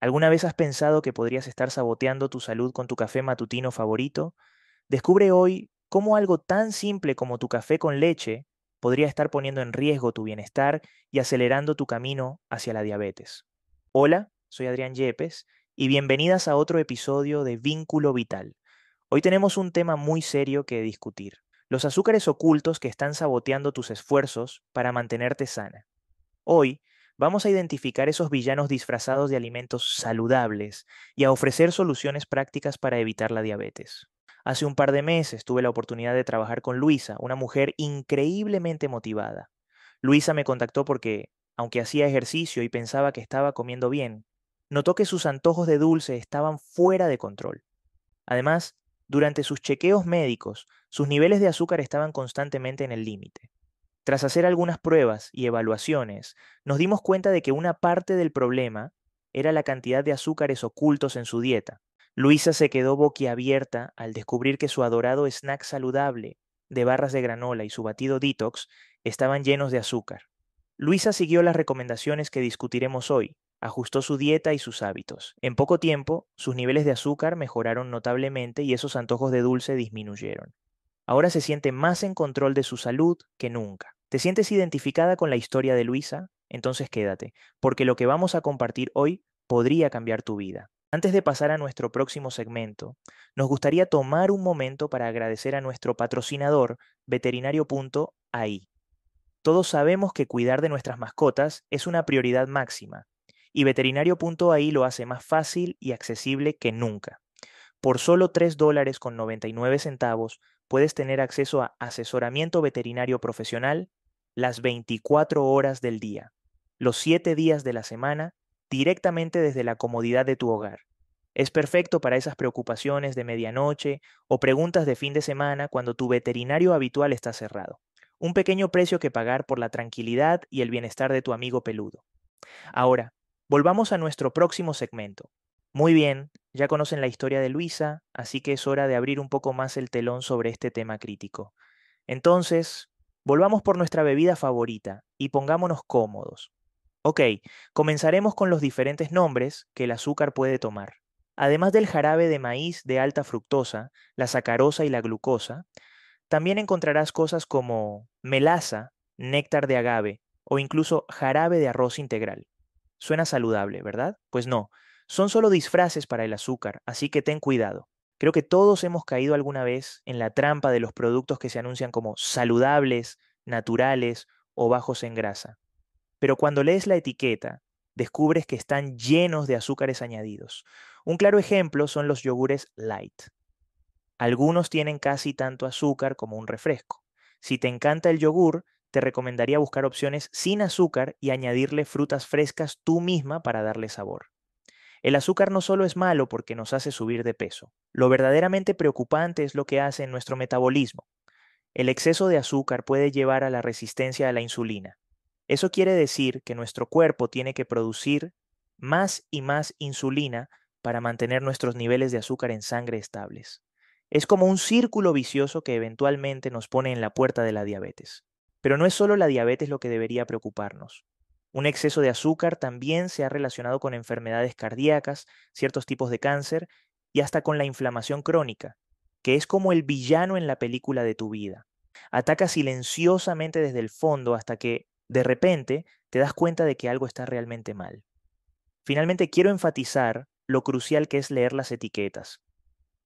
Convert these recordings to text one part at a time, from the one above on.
¿Alguna vez has pensado que podrías estar saboteando tu salud con tu café matutino favorito? Descubre hoy cómo algo tan simple como tu café con leche podría estar poniendo en riesgo tu bienestar y acelerando tu camino hacia la diabetes. Hola, soy Adrián Yepes y bienvenidas a otro episodio de Vínculo Vital. Hoy tenemos un tema muy serio que discutir, los azúcares ocultos que están saboteando tus esfuerzos para mantenerte sana. Hoy vamos a identificar esos villanos disfrazados de alimentos saludables y a ofrecer soluciones prácticas para evitar la diabetes. Hace un par de meses tuve la oportunidad de trabajar con Luisa, una mujer increíblemente motivada. Luisa me contactó porque, aunque hacía ejercicio y pensaba que estaba comiendo bien, notó que sus antojos de dulce estaban fuera de control. Además, durante sus chequeos médicos, sus niveles de azúcar estaban constantemente en el límite. Tras hacer algunas pruebas y evaluaciones, nos dimos cuenta de que una parte del problema era la cantidad de azúcares ocultos en su dieta. Luisa se quedó boquiabierta al descubrir que su adorado snack saludable de barras de granola y su batido detox estaban llenos de azúcar. Luisa siguió las recomendaciones que discutiremos hoy, ajustó su dieta y sus hábitos. En poco tiempo, sus niveles de azúcar mejoraron notablemente y esos antojos de dulce disminuyeron. Ahora se siente más en control de su salud que nunca. ¿Te sientes identificada con la historia de Luisa? Entonces quédate, porque lo que vamos a compartir hoy podría cambiar tu vida. Antes de pasar a nuestro próximo segmento, nos gustaría tomar un momento para agradecer a nuestro patrocinador, veterinario.ai. Todos sabemos que cuidar de nuestras mascotas es una prioridad máxima, y veterinario.ai lo hace más fácil y accesible que nunca. Por solo 3 dólares con 99 centavos puedes tener acceso a asesoramiento veterinario profesional las 24 horas del día, los 7 días de la semana, directamente desde la comodidad de tu hogar. Es perfecto para esas preocupaciones de medianoche o preguntas de fin de semana cuando tu veterinario habitual está cerrado. Un pequeño precio que pagar por la tranquilidad y el bienestar de tu amigo peludo. Ahora, volvamos a nuestro próximo segmento, muy bien, ya conocen la historia de Luisa, así que es hora de abrir un poco más el telón sobre este tema crítico. Entonces, volvamos por nuestra bebida favorita y pongámonos cómodos. Ok, comenzaremos con los diferentes nombres que el azúcar puede tomar. Además del jarabe de maíz de alta fructosa, la sacarosa y la glucosa, también encontrarás cosas como melaza, néctar de agave o incluso jarabe de arroz integral. Suena saludable, ¿verdad? Pues no, son solo disfraces para el azúcar, así que ten cuidado. Creo que todos hemos caído alguna vez en la trampa de los productos que se anuncian como saludables, naturales o bajos en grasa. Pero cuando lees la etiqueta, descubres que están llenos de azúcares añadidos. Un claro ejemplo son los yogures light. Algunos tienen casi tanto azúcar como un refresco. Si te encanta el yogur, te recomendaría buscar opciones sin azúcar y añadirle frutas frescas tú misma para darle sabor. El azúcar no solo es malo porque nos hace subir de peso, lo verdaderamente preocupante es lo que hace en nuestro metabolismo. El exceso de azúcar puede llevar a la resistencia a la insulina. Eso quiere decir que nuestro cuerpo tiene que producir más y más insulina para mantener nuestros niveles de azúcar en sangre estables. Es como un círculo vicioso que eventualmente nos pone en la puerta de la diabetes. Pero no es solo la diabetes lo que debería preocuparnos. Un exceso de azúcar también se ha relacionado con enfermedades cardíacas, ciertos tipos de cáncer y hasta con la inflamación crónica, que es como el villano en la película de tu vida. Ataca silenciosamente desde el fondo hasta que, de repente, te das cuenta de que algo está realmente mal. Finalmente, quiero enfatizar lo crucial que es leer las etiquetas.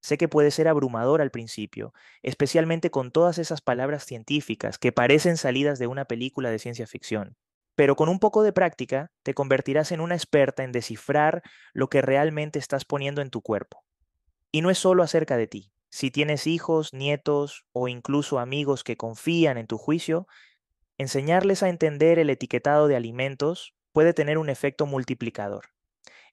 Sé que puede ser abrumador al principio, especialmente con todas esas palabras científicas que parecen salidas de una película de ciencia ficción pero con un poco de práctica te convertirás en una experta en descifrar lo que realmente estás poniendo en tu cuerpo. Y no es solo acerca de ti. Si tienes hijos, nietos o incluso amigos que confían en tu juicio, enseñarles a entender el etiquetado de alimentos puede tener un efecto multiplicador.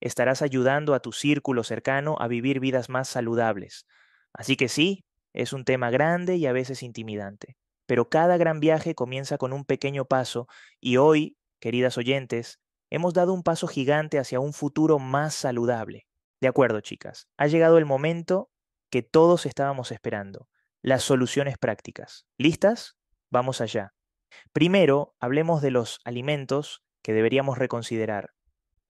Estarás ayudando a tu círculo cercano a vivir vidas más saludables. Así que sí, es un tema grande y a veces intimidante pero cada gran viaje comienza con un pequeño paso y hoy, queridas oyentes, hemos dado un paso gigante hacia un futuro más saludable. De acuerdo, chicas, ha llegado el momento que todos estábamos esperando, las soluciones prácticas. ¿Listas? Vamos allá. Primero, hablemos de los alimentos que deberíamos reconsiderar.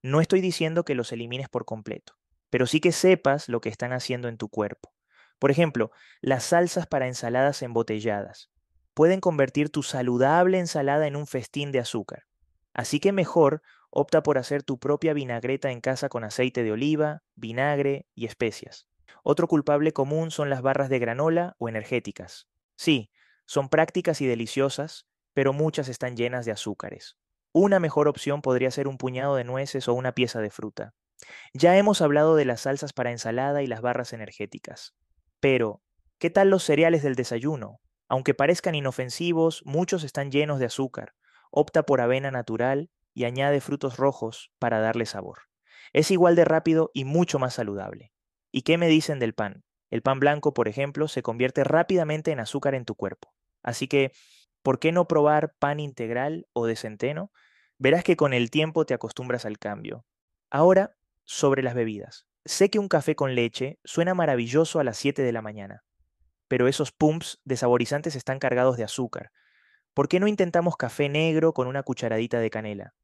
No estoy diciendo que los elimines por completo, pero sí que sepas lo que están haciendo en tu cuerpo. Por ejemplo, las salsas para ensaladas embotelladas pueden convertir tu saludable ensalada en un festín de azúcar. Así que mejor opta por hacer tu propia vinagreta en casa con aceite de oliva, vinagre y especias. Otro culpable común son las barras de granola o energéticas. Sí, son prácticas y deliciosas, pero muchas están llenas de azúcares. Una mejor opción podría ser un puñado de nueces o una pieza de fruta. Ya hemos hablado de las salsas para ensalada y las barras energéticas. Pero, ¿qué tal los cereales del desayuno? Aunque parezcan inofensivos, muchos están llenos de azúcar. Opta por avena natural y añade frutos rojos para darle sabor. Es igual de rápido y mucho más saludable. ¿Y qué me dicen del pan? El pan blanco, por ejemplo, se convierte rápidamente en azúcar en tu cuerpo. Así que, ¿por qué no probar pan integral o de centeno? Verás que con el tiempo te acostumbras al cambio. Ahora, sobre las bebidas. Sé que un café con leche suena maravilloso a las 7 de la mañana, pero esos pumps de saborizantes están cargados de azúcar. ¿Por qué no intentamos café negro con una cucharadita de canela?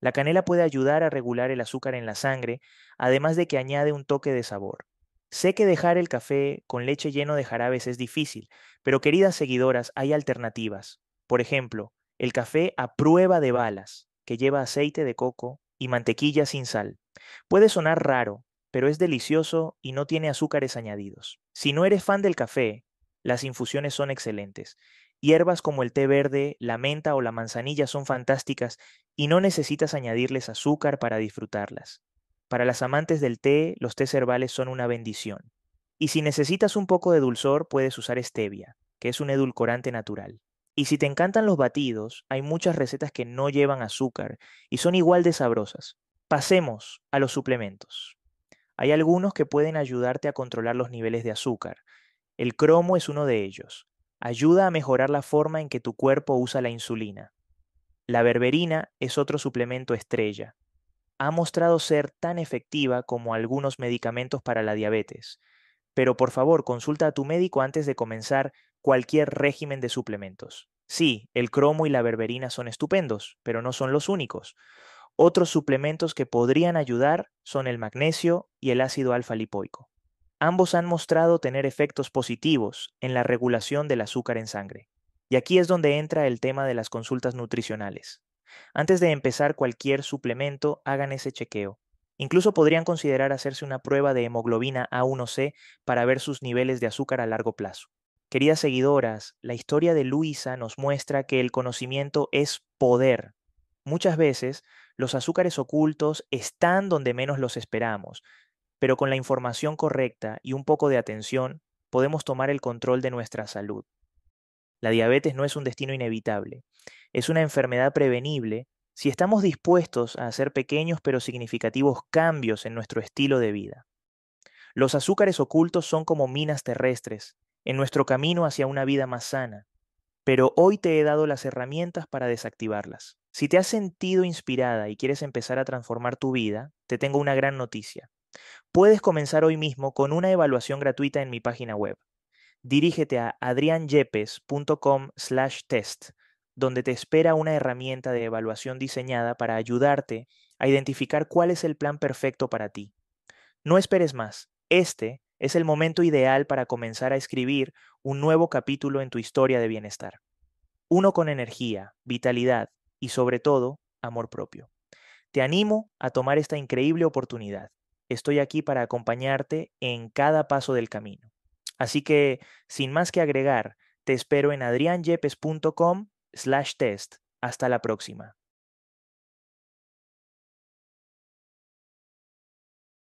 La canela puede ayudar a regular el azúcar en la sangre, además de que añade un toque de sabor. Sé que dejar el café con leche lleno de jarabes es difícil, pero queridas seguidoras, hay alternativas. Por ejemplo, el café a prueba de balas, que lleva aceite de coco y mantequilla sin sal. Puede sonar raro, pero es delicioso y no tiene azúcares añadidos. Si no eres fan del café, las infusiones son excelentes. Hierbas como el té verde, la menta o la manzanilla son fantásticas y no necesitas añadirles azúcar para disfrutarlas. Para las amantes del té, los tés herbales son una bendición. Y si necesitas un poco de dulzor, puedes usar stevia, que es un edulcorante natural. Y si te encantan los batidos, hay muchas recetas que no llevan azúcar y son igual de sabrosas. Pasemos a los suplementos. Hay algunos que pueden ayudarte a controlar los niveles de azúcar. El cromo es uno de ellos. Ayuda a mejorar la forma en que tu cuerpo usa la insulina. La berberina es otro suplemento estrella ha mostrado ser tan efectiva como algunos medicamentos para la diabetes. Pero por favor, consulta a tu médico antes de comenzar cualquier régimen de suplementos. Sí, el cromo y la berberina son estupendos, pero no son los únicos. Otros suplementos que podrían ayudar son el magnesio y el ácido alfa lipoico. Ambos han mostrado tener efectos positivos en la regulación del azúcar en sangre. Y aquí es donde entra el tema de las consultas nutricionales. Antes de empezar cualquier suplemento, hagan ese chequeo. Incluso podrían considerar hacerse una prueba de hemoglobina A1C para ver sus niveles de azúcar a largo plazo. Queridas seguidoras, la historia de Luisa nos muestra que el conocimiento es poder. Muchas veces los azúcares ocultos están donde menos los esperamos, pero con la información correcta y un poco de atención podemos tomar el control de nuestra salud. La diabetes no es un destino inevitable, es una enfermedad prevenible si estamos dispuestos a hacer pequeños pero significativos cambios en nuestro estilo de vida. Los azúcares ocultos son como minas terrestres en nuestro camino hacia una vida más sana, pero hoy te he dado las herramientas para desactivarlas. Si te has sentido inspirada y quieres empezar a transformar tu vida, te tengo una gran noticia. Puedes comenzar hoy mismo con una evaluación gratuita en mi página web dirígete a adrianyepes.com slash test, donde te espera una herramienta de evaluación diseñada para ayudarte a identificar cuál es el plan perfecto para ti. No esperes más, este es el momento ideal para comenzar a escribir un nuevo capítulo en tu historia de bienestar. Uno con energía, vitalidad y sobre todo, amor propio. Te animo a tomar esta increíble oportunidad. Estoy aquí para acompañarte en cada paso del camino. Así que, sin más que agregar, te espero en adrianyepes.com slash test. Hasta la próxima.